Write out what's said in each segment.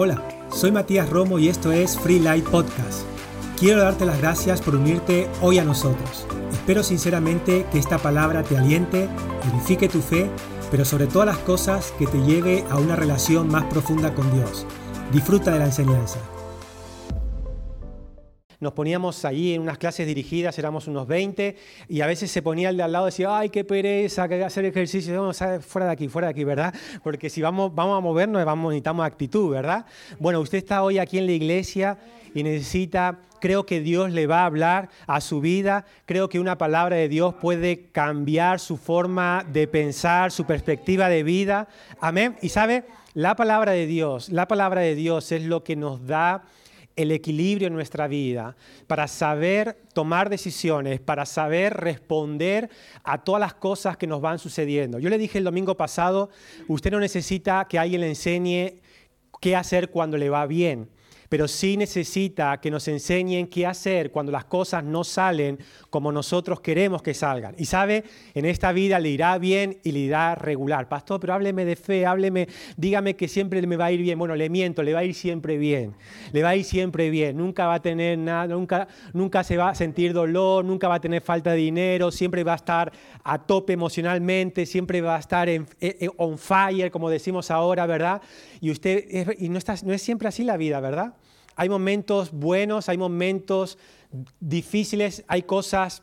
Hola, soy Matías Romo y esto es Free Light Podcast. Quiero darte las gracias por unirte hoy a nosotros. Espero sinceramente que esta palabra te aliente, edifique tu fe, pero sobre todas las cosas que te lleve a una relación más profunda con Dios. Disfruta de la enseñanza nos poníamos allí en unas clases dirigidas, éramos unos 20, y a veces se ponía el de al lado y decía, ay, qué pereza, que hacer ejercicio, vamos a fuera de aquí, fuera de aquí, ¿verdad? Porque si vamos, vamos a movernos, vamos, necesitamos actitud, ¿verdad? Bueno, usted está hoy aquí en la iglesia y necesita, creo que Dios le va a hablar a su vida, creo que una palabra de Dios puede cambiar su forma de pensar, su perspectiva de vida, amén. Y sabe, la palabra de Dios, la palabra de Dios es lo que nos da el equilibrio en nuestra vida, para saber tomar decisiones, para saber responder a todas las cosas que nos van sucediendo. Yo le dije el domingo pasado, usted no necesita que alguien le enseñe qué hacer cuando le va bien pero sí necesita que nos enseñen qué hacer cuando las cosas no salen como nosotros queremos que salgan. Y sabe, en esta vida le irá bien y le irá regular. Pastor, pero hábleme de fe, hábleme, dígame que siempre me va a ir bien. Bueno, le miento, le va a ir siempre bien. Le va a ir siempre bien. Nunca va a tener nada, nunca, nunca se va a sentir dolor, nunca va a tener falta de dinero, siempre va a estar a tope emocionalmente, siempre va a estar en, eh, eh, on fire, como decimos ahora, ¿verdad? Y usted, y no, no es siempre así la vida, ¿verdad? Hay momentos buenos, hay momentos difíciles, hay cosas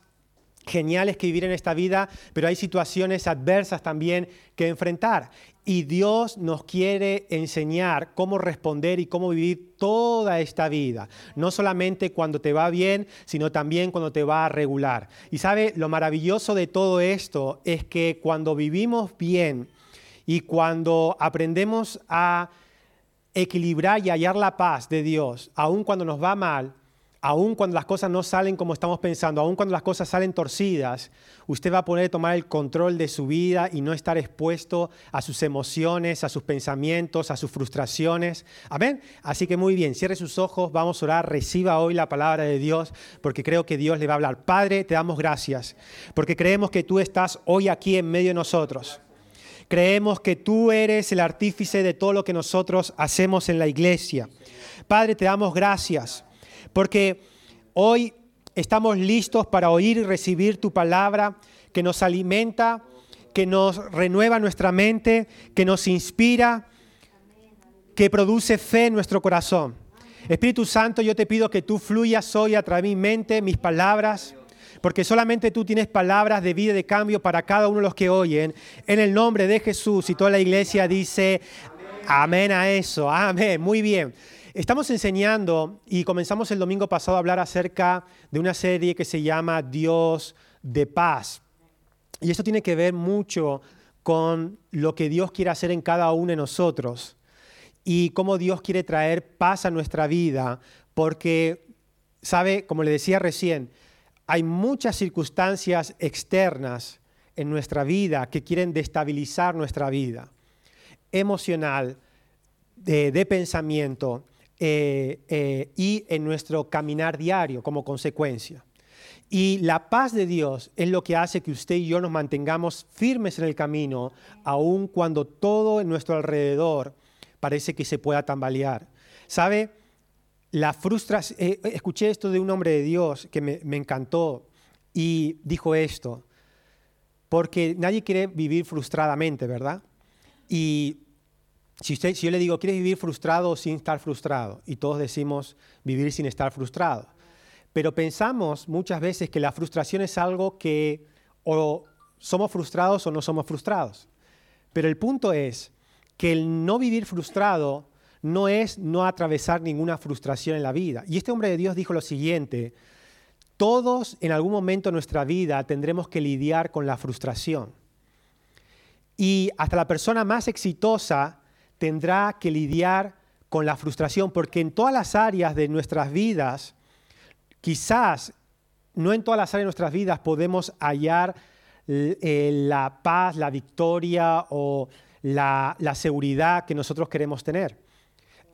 geniales que vivir en esta vida, pero hay situaciones adversas también que enfrentar. Y Dios nos quiere enseñar cómo responder y cómo vivir toda esta vida. No solamente cuando te va bien, sino también cuando te va a regular. Y sabe, lo maravilloso de todo esto es que cuando vivimos bien y cuando aprendemos a equilibrar y hallar la paz de Dios, aun cuando nos va mal, aun cuando las cosas no salen como estamos pensando, aun cuando las cosas salen torcidas, usted va a poder tomar el control de su vida y no estar expuesto a sus emociones, a sus pensamientos, a sus frustraciones. Amén. Así que muy bien, cierre sus ojos, vamos a orar, reciba hoy la palabra de Dios, porque creo que Dios le va a hablar. Padre, te damos gracias, porque creemos que tú estás hoy aquí en medio de nosotros. Creemos que tú eres el artífice de todo lo que nosotros hacemos en la iglesia. Padre, te damos gracias porque hoy estamos listos para oír y recibir tu palabra que nos alimenta, que nos renueva nuestra mente, que nos inspira, que produce fe en nuestro corazón. Espíritu Santo, yo te pido que tú fluyas hoy a través de mi mente, mis palabras porque solamente tú tienes palabras de vida y de cambio para cada uno de los que oyen. En el nombre de Jesús y toda la iglesia dice amén a eso, amén, muy bien. Estamos enseñando y comenzamos el domingo pasado a hablar acerca de una serie que se llama Dios de paz. Y esto tiene que ver mucho con lo que Dios quiere hacer en cada uno de nosotros y cómo Dios quiere traer paz a nuestra vida, porque, sabe, como le decía recién, hay muchas circunstancias externas en nuestra vida que quieren destabilizar nuestra vida emocional, de, pensamiento eh, eh, y en nuestro caminar diario como consecuencia. Y la paz de Dios es lo que hace que usted y yo nos mantengamos firmes en el camino, aun cuando todo en nuestro alrededor parece que se pueda tambalear. ¿Sabe? La frustración, eh, escuché esto de un hombre de Dios que me, encantó y dijo esto, porque nadie quiere vivir frustradamente, ¿verdad? Y si, usted, si yo le digo, ¿quieres vivir frustrado o sin estar frustrado? Y todos decimos vivir sin estar frustrado. Pero pensamos muchas veces que la frustración es algo que o somos frustrados o no somos frustrados. Pero el punto es que el no vivir frustrado no es no atravesar ninguna frustración en la vida. Y este hombre de Dios dijo lo siguiente, todos en algún momento de nuestra vida tendremos que lidiar con la frustración. Y hasta la persona más exitosa tendrá que lidiar con la frustración, porque en todas las áreas de nuestras vidas, quizás no en todas las áreas de nuestras vidas podemos hallar eh, la paz, la victoria o la seguridad que nosotros queremos tener.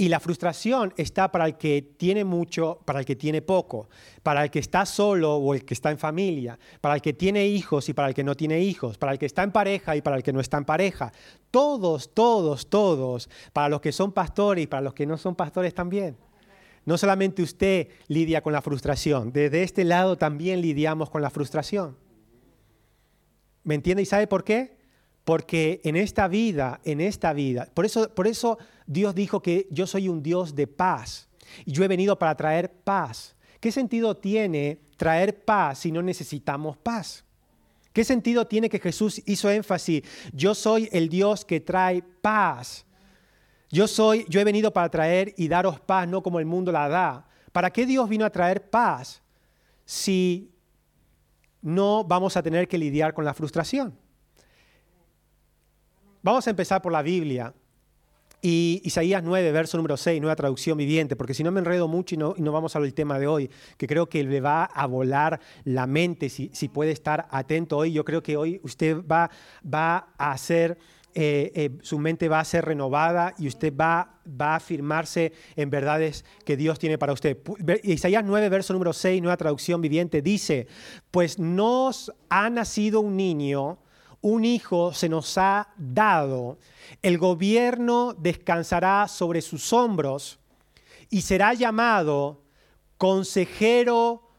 Y la frustración está para el que tiene mucho, para el que tiene poco, para el que está solo o el que está en familia, para el que tiene hijos y para el que no tiene hijos, para el que está en pareja y para el que no está en pareja. Todos, todos, todos, para los que son pastores y para los que no son pastores también. No solamente usted lidia con la frustración, desde este lado también lidiamos con la frustración. ¿Me entiende? ¿Y sabe por qué? Porque en esta vida, en esta vida, por eso, por eso Dios dijo que yo soy un Dios de paz y yo he venido para traer paz. ¿Qué sentido tiene traer paz si no necesitamos paz? ¿Qué sentido tiene que Jesús hizo énfasis? Yo soy el Dios que trae paz. Yo soy, yo he venido para traer y daros paz, no como el mundo la da. ¿Para qué Dios vino a traer paz si no vamos a tener que lidiar con la frustración? Vamos a empezar por la Biblia. Y Isaías 9, verso número 6, nueva traducción viviente, porque si no me enredo mucho y no, y no vamos al tema de hoy, que creo que le va a volar la mente si, si puede estar atento hoy. Yo creo que hoy usted va, va a hacer, eh, eh, su mente va a ser renovada y usted va, va a afirmarse en verdades que Dios tiene para usted. Isaías 9, verso número 6, nueva traducción viviente, dice, pues nos ha nacido un niño, un hijo se nos ha dado, el gobierno descansará sobre sus hombros y será llamado consejero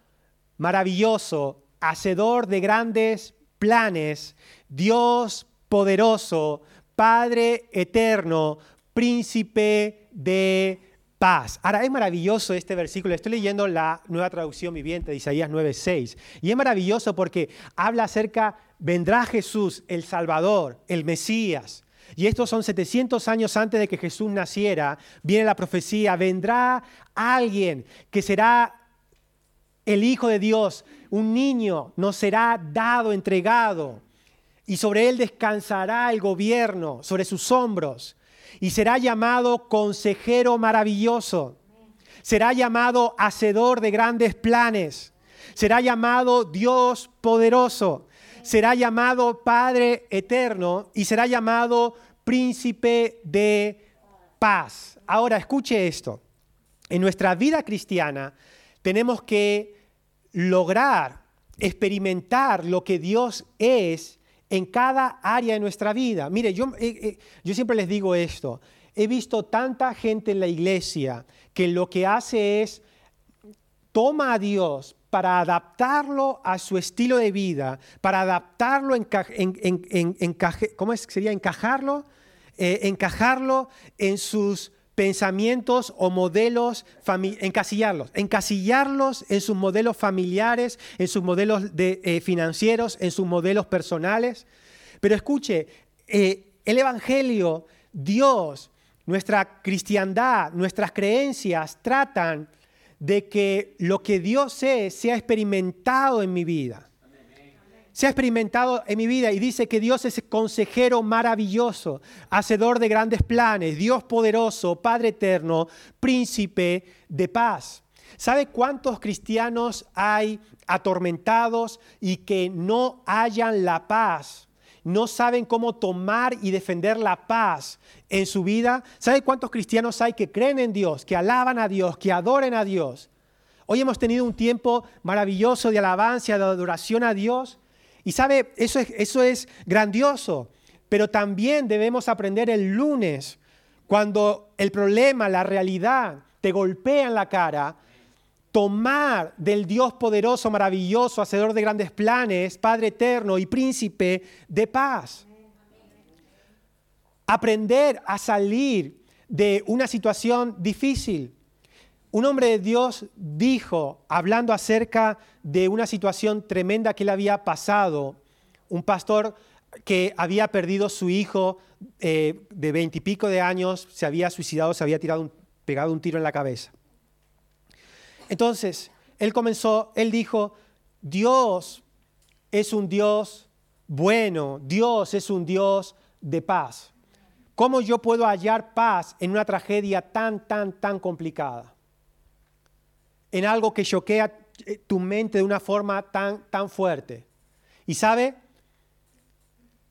maravilloso, hacedor de grandes planes, Dios poderoso, Padre eterno, príncipe de paz. Ahora, es maravilloso este versículo. Estoy leyendo la nueva traducción viviente de Isaías 9:6. Y es maravilloso porque habla acerca vendrá Jesús, el Salvador, el Mesías. Y estos son 700 años antes de que Jesús naciera, viene la profecía, vendrá alguien que será el Hijo de Dios, un niño nos será dado, entregado, y sobre él descansará el gobierno, sobre sus hombros, y será llamado consejero maravilloso, será llamado hacedor de grandes planes, será llamado Dios poderoso, será llamado Padre eterno y será llamado príncipe de paz. Ahora, escuche esto. En nuestra vida cristiana tenemos que lograr experimentar lo que Dios es en cada área de nuestra vida. Mire, yo, eh, eh, yo siempre les digo esto. He visto tanta gente en la iglesia que lo que hace es toma a Dios, para adaptarlo a su estilo de vida, para adaptarlo, en, ¿cómo sería encajarlo? Eh, encajarlo en sus pensamientos o modelos, encasillarlos, encasillarlos en sus modelos familiares, en sus modelos de, eh, financieros, en sus modelos personales. Pero escuche, eh, el Evangelio, Dios, nuestra cristiandad, nuestras creencias tratan de que lo que Dios es sea experimentado en mi vida. Se ha experimentado en mi vida y dice que Dios es consejero maravilloso, hacedor de grandes planes, Dios poderoso, Padre eterno, príncipe de paz. ¿Sabe cuántos cristianos hay atormentados y que no hallan la paz? No saben cómo tomar y defender la paz en su vida. ¿Sabe cuántos cristianos hay que creen en Dios, que alaban a Dios, que adoren a Dios? Hoy hemos tenido un tiempo maravilloso de alabanza, de adoración a Dios. Y sabe, eso es, eso es grandioso. Pero también debemos aprender el lunes, cuando el problema, la realidad te golpea en la cara, tomar del Dios poderoso, maravilloso, hacedor de grandes planes, Padre eterno y príncipe de paz aprender a salir de una situación difícil. Un hombre de Dios dijo, hablando acerca de una situación tremenda que le había pasado, un pastor que había perdido su hijo eh, de veintipico de años, se había suicidado, se había tirado pegado un tiro en la cabeza. Entonces, él comenzó, él dijo, Dios es un Dios bueno, Dios es un Dios de paz. ¿Cómo yo puedo hallar paz en una tragedia tan, tan, tan complicada? En algo que choquea eh, tu mente de una forma tan, tan fuerte. Y sabe,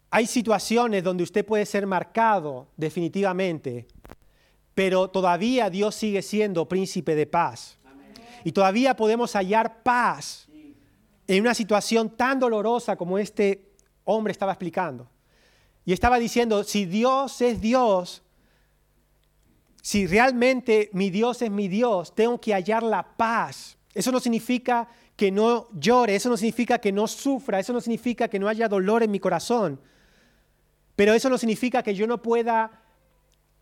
hay situaciones donde usted puede ser marcado definitivamente pero todavía Dios sigue siendo príncipe de paz. Y todavía podemos hallar paz en una situación tan dolorosa como este hombre estaba explicando. Y estaba diciendo, si Dios es Dios, si realmente mi Dios es mi Dios, tengo que hallar la paz. Eso no significa que no llore, eso no significa que no sufra, eso no significa que no haya dolor en mi corazón. Pero eso no significa que yo no pueda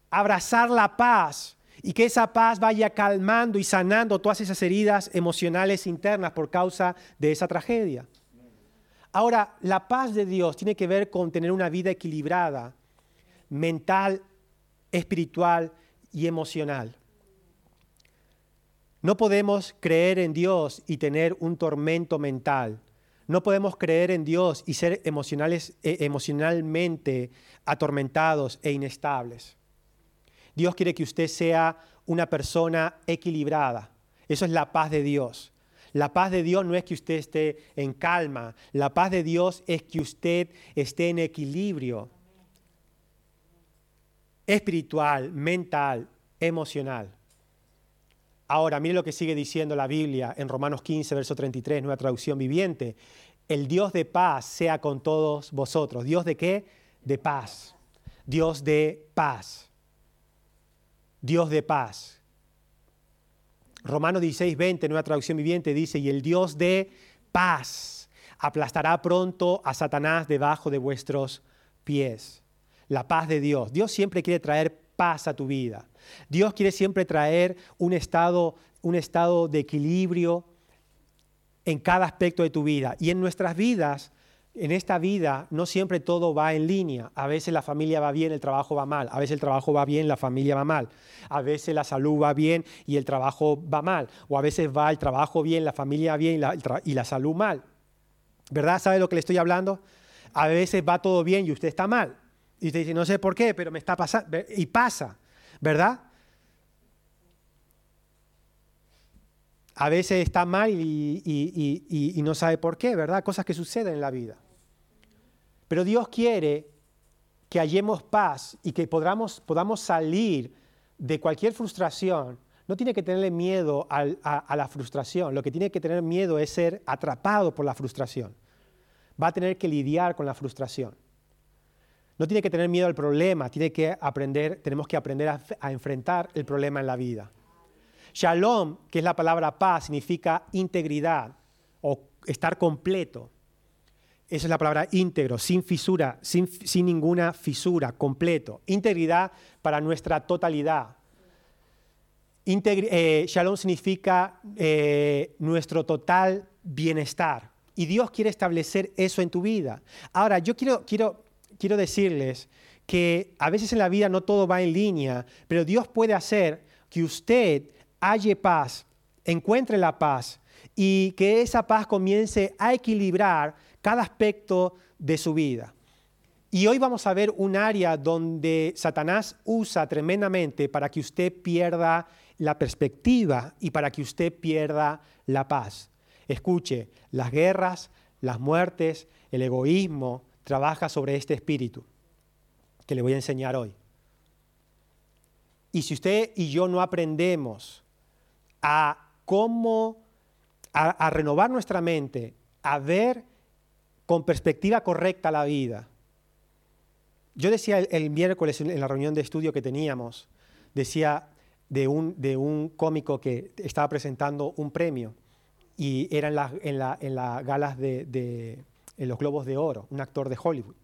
abrazar la paz y que esa paz vaya calmando y sanando todas esas heridas emocionales internas por causa de esa tragedia. Ahora, la paz de Dios tiene que ver con tener una vida equilibrada, mental, espiritual y emocional. No podemos creer en Dios y tener un tormento mental. No podemos creer en Dios y ser emocionales, eh, emocionalmente atormentados e inestables. Dios quiere que usted sea una persona equilibrada. Eso es la paz de Dios. La paz de Dios no es que usted esté en calma. La paz de Dios es que usted esté en equilibrio espiritual, mental, emocional. Ahora, mire lo que sigue diciendo la Biblia en Romanos 15, verso 33, nueva traducción viviente. El Dios de paz sea con todos vosotros. ¿Dios de qué? De paz. Dios de paz. Dios de paz. Romanos 16, 20, nueva traducción viviente, dice, y el Dios de paz aplastará pronto a Satanás debajo de vuestros pies. La paz de Dios. Dios siempre quiere traer paz a tu vida. Dios quiere siempre traer un estado, un estado de equilibrio en cada aspecto de tu vida. Y en nuestras vidas en esta vida no siempre todo va en línea. A veces la familia va bien, el trabajo va mal. A veces el trabajo va bien, la familia va mal. A veces la salud va bien y el trabajo va mal. O a veces va el trabajo bien, la familia bien y la, y la salud mal. ¿Verdad? ¿Sabe lo que le estoy hablando? A veces va todo bien y usted está mal. Y usted dice, no sé por qué, pero me está pasando. Y pasa, ¿verdad? a veces está mal y, no sabe por qué, ¿verdad? Cosas que suceden en la vida. Pero Dios quiere que hallemos paz y que podamos, podamos salir de cualquier frustración. No tiene que tenerle miedo a la frustración, lo que tiene que tener miedo es ser atrapado por la frustración. Va a tener que lidiar con la frustración. No tiene que tener miedo al problema, tiene que aprender, tenemos que aprender a enfrentar el problema en la vida. Shalom, que es la palabra paz, significa integridad o estar completo. Esa es la palabra íntegro, sin fisura, sin, ninguna fisura, completo. Integridad para nuestra totalidad. Eh, shalom significa eh, nuestro total bienestar. Y Dios quiere establecer eso en tu vida. Ahora, yo quiero, quiero, quiero decirles que a veces en la vida no todo va en línea, pero Dios puede hacer que usted halle paz, encuentre la paz y que esa paz comience a equilibrar cada aspecto de su vida. Y hoy vamos a ver un área donde Satanás usa tremendamente para que usted pierda la perspectiva y para que usted pierda la paz. Escuche, las guerras, las muertes, el egoísmo, trabaja sobre este espíritu que le voy a enseñar hoy. Y si usted y yo no aprendemos a cómo, a, renovar nuestra mente, a ver con perspectiva correcta la vida. Yo decía el, miércoles en la reunión de estudio que teníamos, decía de un, de un cómico que estaba presentando un premio y era en las en la, en galas de, de en los Globos de Oro, un actor de Hollywood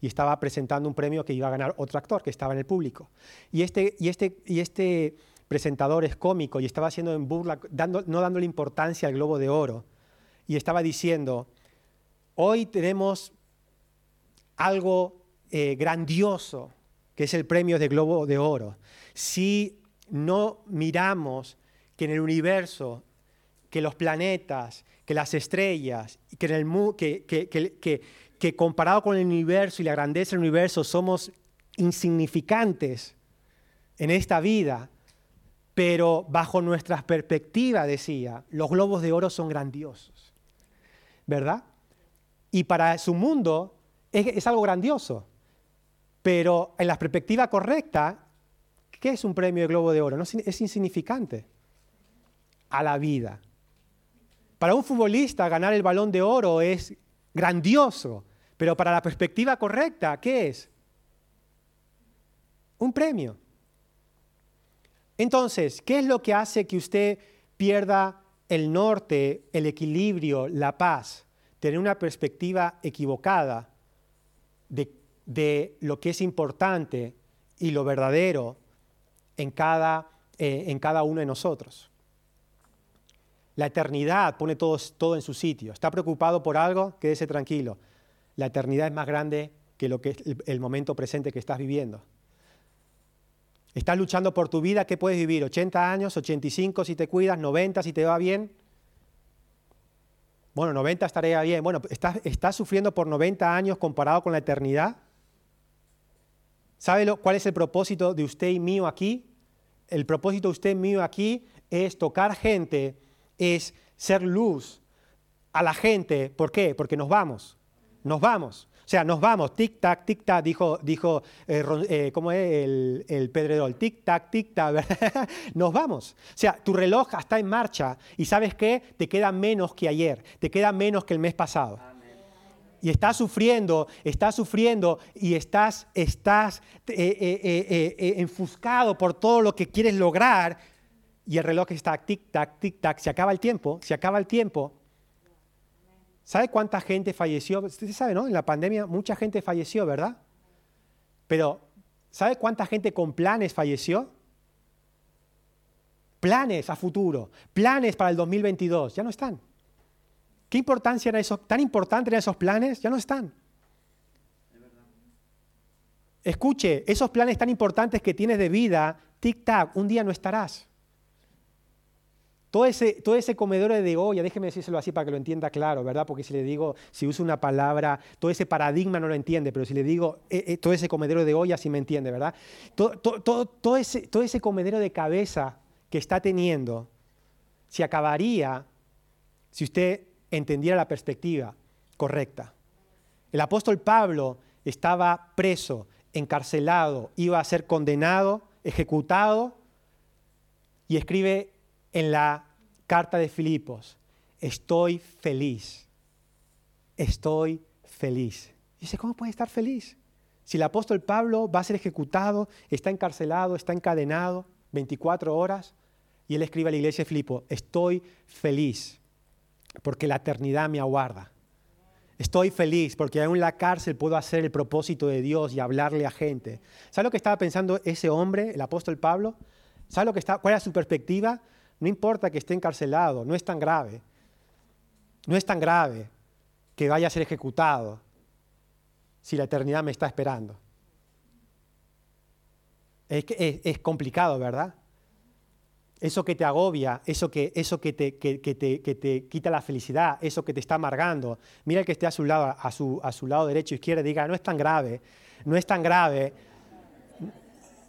y estaba presentando un premio que iba a ganar otro actor que estaba en el público. Y este, y este, y este presentador es cómico y estaba haciendo en burla, dando, no dándole importancia al globo de oro. Y estaba diciendo, hoy tenemos algo eh, grandioso, que es el premio de globo de oro. Si no miramos que en el universo, que los planetas, que las estrellas, que, que, comparado con el universo y la grandeza del universo somos insignificantes en esta vida, pero bajo nuestra perspectiva, decía, los globos de oro son grandiosos, ¿verdad? Y para su mundo es, algo grandioso, pero en la perspectiva correcta, ¿Qué es un premio de Globo de Oro? No, es insignificante a la vida. Para un futbolista ganar el balón de oro es grandioso, pero para la perspectiva correcta, ¿qué es? Un premio. Entonces, ¿qué es lo que hace que usted pierda el norte, el equilibrio, la paz? Tener una perspectiva equivocada de, lo que es importante y lo verdadero en cada, eh, en cada uno de nosotros. La eternidad pone todo, todo en su sitio. ¿Está preocupado por algo? Quédese tranquilo. La eternidad es más grande que, lo que el, momento presente que estás viviendo. ¿Estás luchando por tu vida? ¿Qué puedes vivir? ¿80 años? ¿85 si te cuidas? ¿90 si te va bien? Bueno, 90 estaría bien. Bueno, ¿estás, sufriendo por 90 años comparado con la eternidad? ¿Sabe cuál es el propósito de usted y mío aquí? El propósito de usted y mío aquí es tocar gente es ser luz a la gente. ¿Por qué? Porque nos vamos. Nos vamos. O sea, nos vamos, tic-tac, tic-tac, dijo, dijo eh, eh, ¿cómo es el, el pedredol? Tic-tac, tic-tac, nos vamos. O sea, tu reloj está en marcha y ¿sabes qué? Te queda menos que ayer, te queda menos que el mes pasado. Y estás sufriendo, estás sufriendo y estás, estás eh, enfuscado por todo lo que quieres lograr, y el reloj está tic-tac, tic-tac, se acaba el tiempo, se acaba el tiempo. ¿Sabe cuánta gente falleció? Usted sabe, ¿no? En la pandemia mucha gente falleció, ¿verdad? Pero, ¿sabe cuánta gente con planes falleció? Planes a futuro, planes para el 2022, ya no están. ¿Qué importancia eran esos, tan importantes eran esos planes? Ya no están. Escuche, esos planes tan importantes que tienes de vida, tic-tac, un día no estarás. Todo ese, todo ese comedor de olla, déjeme decírselo así para que lo entienda claro, ¿verdad? Porque si le digo, si uso una palabra, todo ese paradigma no lo entiende, pero si le digo eh, eh, todo ese comedero de olla, sí me entiende, ¿verdad? Todo, todo, todo, ese, todo ese comedero de cabeza que está teniendo, se acabaría si usted entendiera la perspectiva correcta. El apóstol Pablo estaba preso, encarcelado, iba a ser condenado, ejecutado, y escribe en la carta de Filipos, estoy feliz, estoy feliz. dice, ¿cómo puede estar feliz? Si el apóstol Pablo va a ser ejecutado, está encarcelado, está encadenado 24 horas, y él escribe a la iglesia de Filipo, estoy feliz porque la eternidad me aguarda. Estoy feliz porque aún en la cárcel puedo hacer el propósito de Dios y hablarle a gente. ¿Sabe lo que estaba pensando ese hombre, el apóstol Pablo? ¿Sabe lo que está, cuál era su perspectiva? No importa que esté encarcelado, no es tan grave. No es tan grave que vaya a ser ejecutado si la eternidad me está esperando. Es, complicado, ¿verdad? Eso que te agobia, eso, que, eso que, te, que, te, que, te, quita la felicidad, eso que te está amargando. Mira el que esté a su lado, a su, a su lado derecho o izquierdo y diga, no es tan grave, no es tan grave,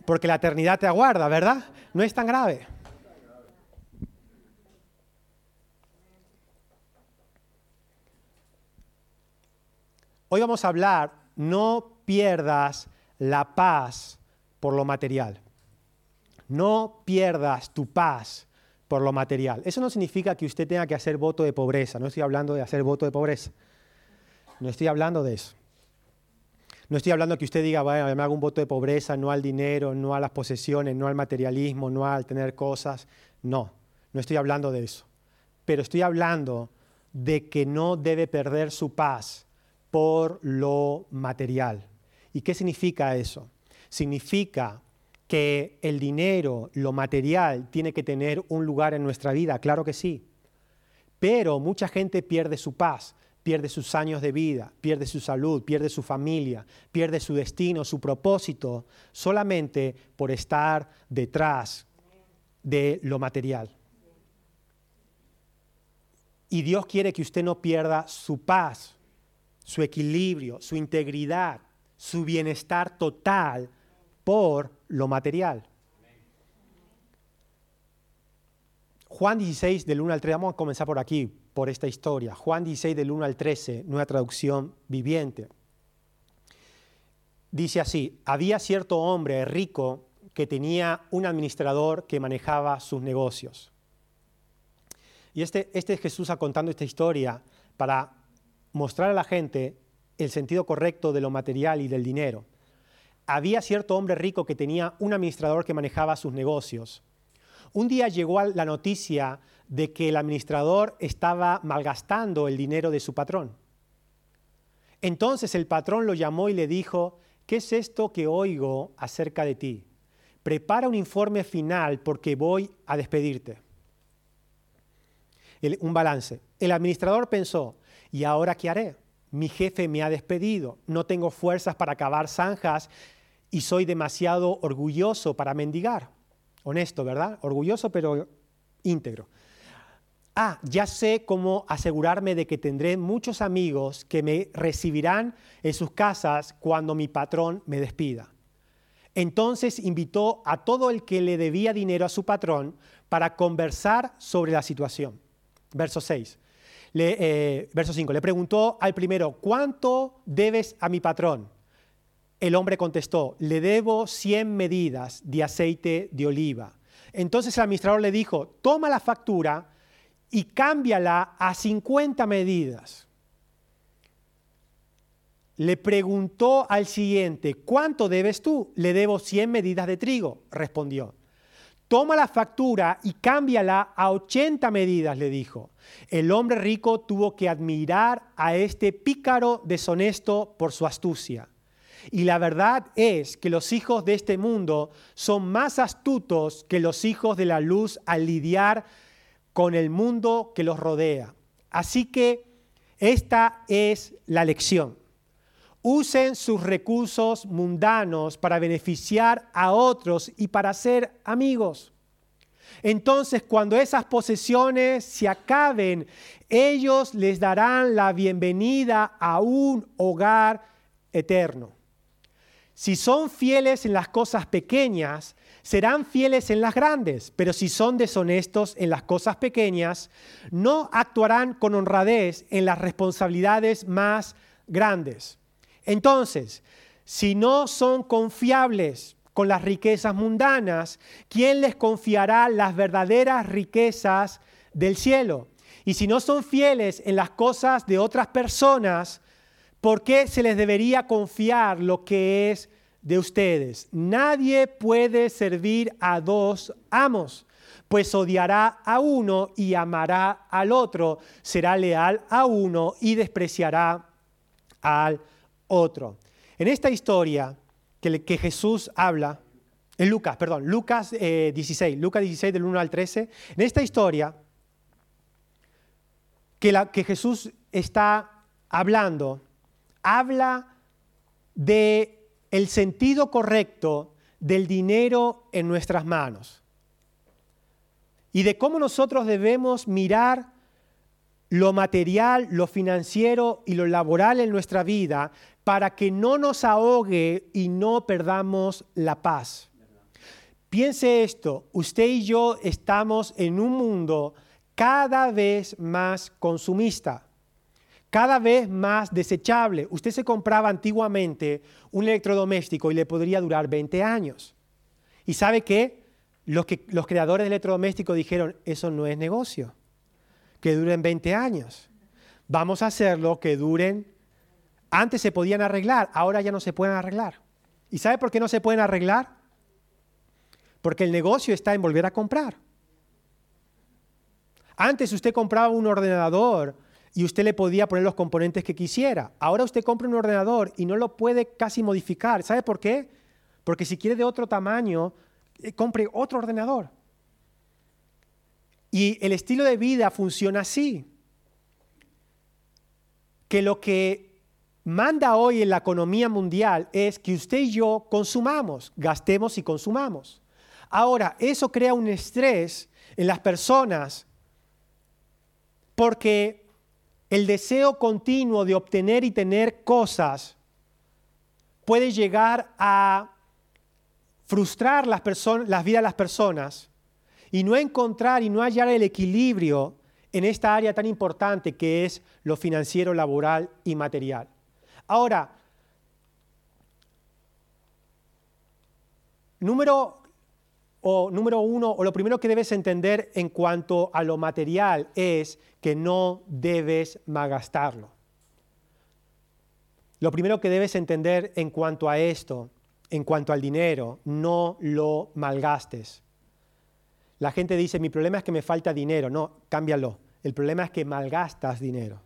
porque la eternidad te aguarda, ¿verdad? No es tan grave. Hoy vamos a hablar, no pierdas la paz por lo material. No pierdas tu paz por lo material. Eso no significa que usted tenga que hacer voto de pobreza. No estoy hablando de hacer voto de pobreza. No estoy hablando de eso. No estoy hablando que usted diga, bueno, me hago un voto de pobreza, no al dinero, no a las posesiones, no al materialismo, no al tener cosas. No, no estoy hablando de eso. Pero estoy hablando de que no debe perder su paz por lo material. ¿Y qué significa eso? Significa que el dinero, lo material, tiene que tener un lugar en nuestra vida, claro que sí. Pero mucha gente pierde su paz, pierde sus años de vida, pierde su salud, pierde su familia, pierde su destino, su propósito, solamente por estar detrás de lo material. Y Dios quiere que usted no pierda su paz, su equilibrio, su integridad, su bienestar total por lo material. Juan 16 del 1 al 3, vamos a comenzar por aquí, por esta historia. Juan 16 del 1 al 13, nueva traducción viviente. Dice así, había cierto hombre rico que tenía un administrador que manejaba sus negocios. Y este, este es Jesús contando esta historia para mostrar a la gente el sentido correcto de lo material y del dinero. Había cierto hombre rico que tenía un administrador que manejaba sus negocios. Un día llegó la noticia de que el administrador estaba malgastando el dinero de su patrón. Entonces el patrón lo llamó y le dijo, ¿qué es esto que oigo acerca de ti? Prepara un informe final porque voy a despedirte. Un balance. El administrador pensó, ¿y ahora qué haré? Mi jefe me ha despedido, no tengo fuerzas para cavar zanjas y soy demasiado orgulloso para mendigar. Honesto, ¿verdad? Orgulloso pero íntegro. Ah, ya sé cómo asegurarme de que tendré muchos amigos que me recibirán en sus casas cuando mi patrón me despida. Entonces invitó a todo el que le debía dinero a su patrón para conversar sobre la situación. Verso 6. Eh, verso 5. Le preguntó al primero, ¿cuánto debes a mi patrón? El hombre contestó, le debo 100 medidas de aceite de oliva. Entonces el administrador le dijo, toma la factura y cámbiala a 50 medidas. Le preguntó al siguiente, ¿cuánto debes tú? Le debo 100 medidas de trigo, respondió. Toma la factura y cámbiala a 80 medidas, le dijo. El hombre rico tuvo que admirar a este pícaro deshonesto por su astucia. Y la verdad es que los hijos de este mundo son más astutos que los hijos de la luz al lidiar con el mundo que los rodea. Así que esta es la lección. Usen sus recursos mundanos para beneficiar a otros y para ser amigos. Entonces, cuando esas posesiones se acaben, ellos les darán la bienvenida a un hogar eterno. Si son fieles en las cosas pequeñas, serán fieles en las grandes, pero si son deshonestos en las cosas pequeñas, no actuarán con honradez en las responsabilidades más grandes. Entonces, si no son confiables con las riquezas mundanas, ¿quién les confiará las verdaderas riquezas del cielo? Y si no son fieles en las cosas de otras personas, ¿por qué se les debería confiar lo que es de ustedes? Nadie puede servir a dos amos, pues odiará a uno y amará al otro, será leal a uno y despreciará al otro. En esta historia, que, Jesús habla, en Lucas, perdón, Lucas 16, eh, Lucas 16 del 1 al 13, en esta historia que, Jesús está hablando, habla de el sentido correcto del dinero en nuestras manos y de cómo nosotros debemos mirar lo material, lo financiero y lo laboral en nuestra vida para que no nos ahogue y no perdamos la paz. Piense esto, usted y yo estamos en un mundo cada vez más consumista, cada vez más desechable. Usted se compraba antiguamente un electrodoméstico y le podría durar 20 años. ¿Y sabe qué? Los, que, los creadores del electrodoméstico dijeron, eso no es negocio, que duren 20 años. Vamos a hacerlo que duren antes se podían arreglar, ahora ya no se pueden arreglar. ¿Y sabe por qué no se pueden arreglar? Porque el negocio está en volver a comprar. Antes usted compraba un ordenador y usted le podía poner los componentes que quisiera. Ahora usted compra un ordenador y no lo puede casi modificar. ¿Sabe por qué? Porque si quiere de otro tamaño, eh, compre otro ordenador. Y el estilo de vida funciona así. Que lo que manda hoy en la economía mundial es que usted y yo consumamos, gastemos y consumamos. Ahora, eso crea un estrés en las personas porque el deseo continuo de obtener y tener cosas puede llegar a frustrar las, las vidas de las personas y no encontrar y no hallar el equilibrio en esta área tan importante que es lo financiero, laboral y material. Ahora, número, o número uno, o lo primero que debes entender en cuanto a lo material es que no debes malgastarlo. Lo primero que debes entender en cuanto a esto, en cuanto al dinero, no lo malgastes. La gente dice, mi problema es que me falta dinero. No, cámbialo. El problema es que malgastas dinero.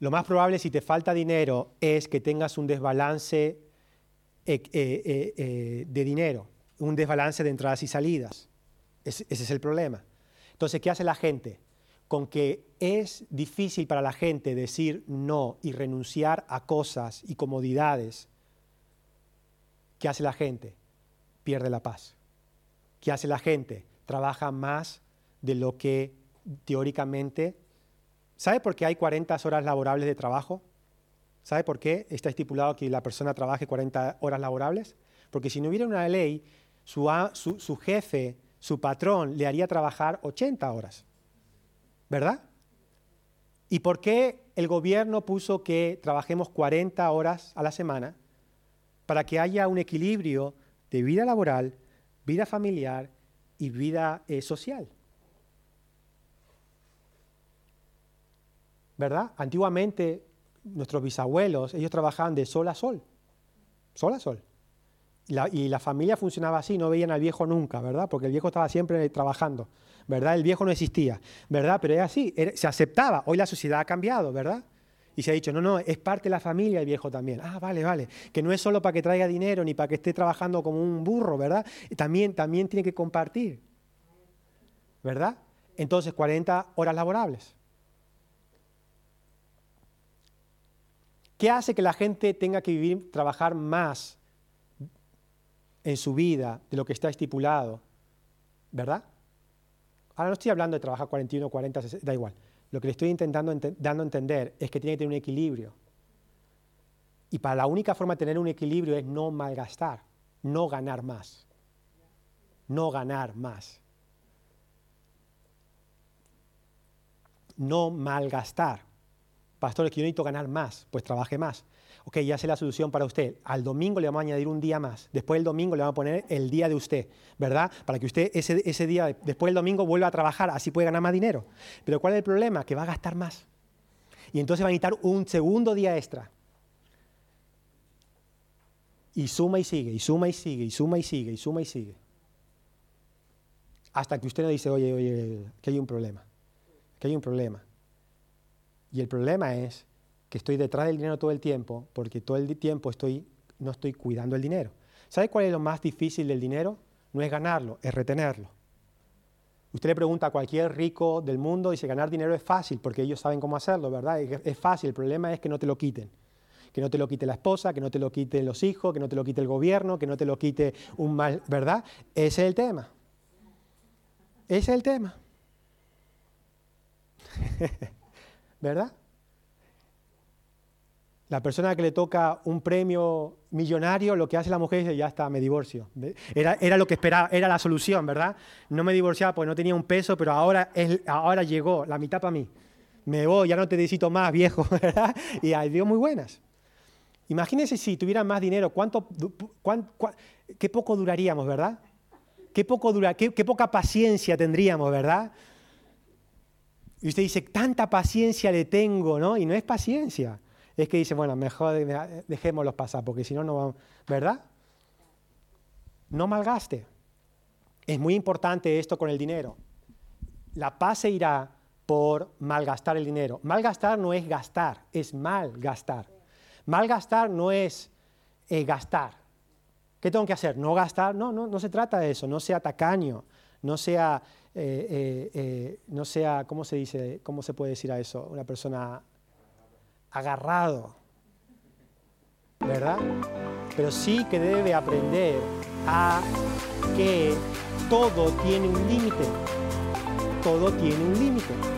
Lo más probable si te falta dinero es que tengas un desbalance eh, eh, eh, de dinero, un desbalance de entradas y salidas. ese es el problema. Entonces, ¿qué hace la gente? Con que es difícil para la gente decir no y renunciar a cosas y comodidades. ¿Qué hace la gente? Pierde la paz. ¿Qué hace la gente? Trabaja más de lo que teóricamente ¿Sabe por qué hay 40 horas laborables de trabajo? ¿Sabe por qué está estipulado que la persona trabaje 40 horas laborables? Porque si no hubiera una ley, su, jefe, su patrón, le haría trabajar 80 horas. ¿Verdad? ¿Y por qué el gobierno puso que trabajemos 40 horas a la semana? Para que haya un equilibrio de vida laboral, vida familiar y vida eh, social. ¿verdad? Antiguamente nuestros bisabuelos, ellos trabajaban de sol a sol, sol a sol. y la familia funcionaba así, no veían al viejo nunca, ¿verdad? Porque el viejo estaba siempre trabajando, ¿verdad? El viejo no existía, ¿verdad? Pero era así, se aceptaba. Hoy la sociedad ha cambiado, ¿verdad? Y se ha dicho, no, no, es parte de la familia el viejo también. Ah, vale, vale. Que no es solo para que traiga dinero ni para que esté trabajando como un burro, ¿verdad? También, también tiene que compartir, ¿verdad? Entonces, 40 horas laborables. ¿Qué hace que la gente tenga que vivir, trabajar más en su vida de lo que está estipulado? ¿Verdad? Ahora no estoy hablando de trabajar 41, 40, 60, da igual. Lo que le estoy intentando dando a entender es que tiene que tener un equilibrio. Y para la única forma de tener un equilibrio es no malgastar, no ganar más. No ganar más. No malgastar. Pastores, que yo necesito ganar más, pues trabaje más. Ok, ya sé la solución para usted. Al domingo le vamos a añadir un día más. Después del domingo le vamos a poner el día de usted, ¿verdad? Para que usted ese, ese día, después del domingo, vuelva a trabajar, así puede ganar más dinero. Pero ¿cuál es el problema? Que va a gastar más. Y entonces va a necesitar un segundo día extra. Y suma y sigue, y suma y sigue, y suma y sigue, y suma y sigue. Hasta que usted le dice, oye, oye, que hay un problema. Que hay un problema. Y el problema es que estoy detrás del dinero todo el tiempo porque todo el tiempo estoy, no estoy cuidando el dinero. ¿Sabe cuál es lo más difícil del dinero? No es ganarlo, es retenerlo. Usted le pregunta a cualquier rico del mundo y dice, ganar dinero es fácil porque ellos saben cómo hacerlo, ¿verdad? Es fácil, el problema es que no te lo quiten. Que no te lo quite la esposa, que no te lo quiten los hijos, que no te lo quite el gobierno, que no te lo quite un mal, ¿verdad? Ese es el tema. Ese es el tema. ¿verdad? La persona que le toca un premio millonario, lo que hace la mujer es, ya está, me divorcio. Era, era, lo que esperaba, era la solución, ¿verdad? No me divorciaba porque no tenía un peso, pero ahora, es, ahora llegó, la mitad para mí. Me voy, ya no te necesito más, viejo, ¿verdad? Y Dios muy buenas. Imagínense si tuvieran más dinero, ¿cuánto, qué poco duraríamos, ¿verdad? Qué, poco dura, qué poca paciencia tendríamos, ¿verdad? Y usted dice, tanta paciencia le tengo, ¿no? Y no es paciencia. Es que dice, bueno, mejor dejémoslos pasar, porque si no, no vamos. ¿Verdad? No malgaste. Es muy importante esto con el dinero. La paz se irá por malgastar el dinero. Malgastar no es gastar, es malgastar. Malgastar no es eh, gastar. ¿Qué tengo que hacer? ¿No gastar? No, no, no se trata de eso. No sea tacaño, no sea eh, eh, no sea, ¿cómo se dice? ¿Cómo se puede decir a eso? Una persona agarrado, ¿verdad? Pero sí que debe aprender a que todo tiene un límite. Todo tiene un límite.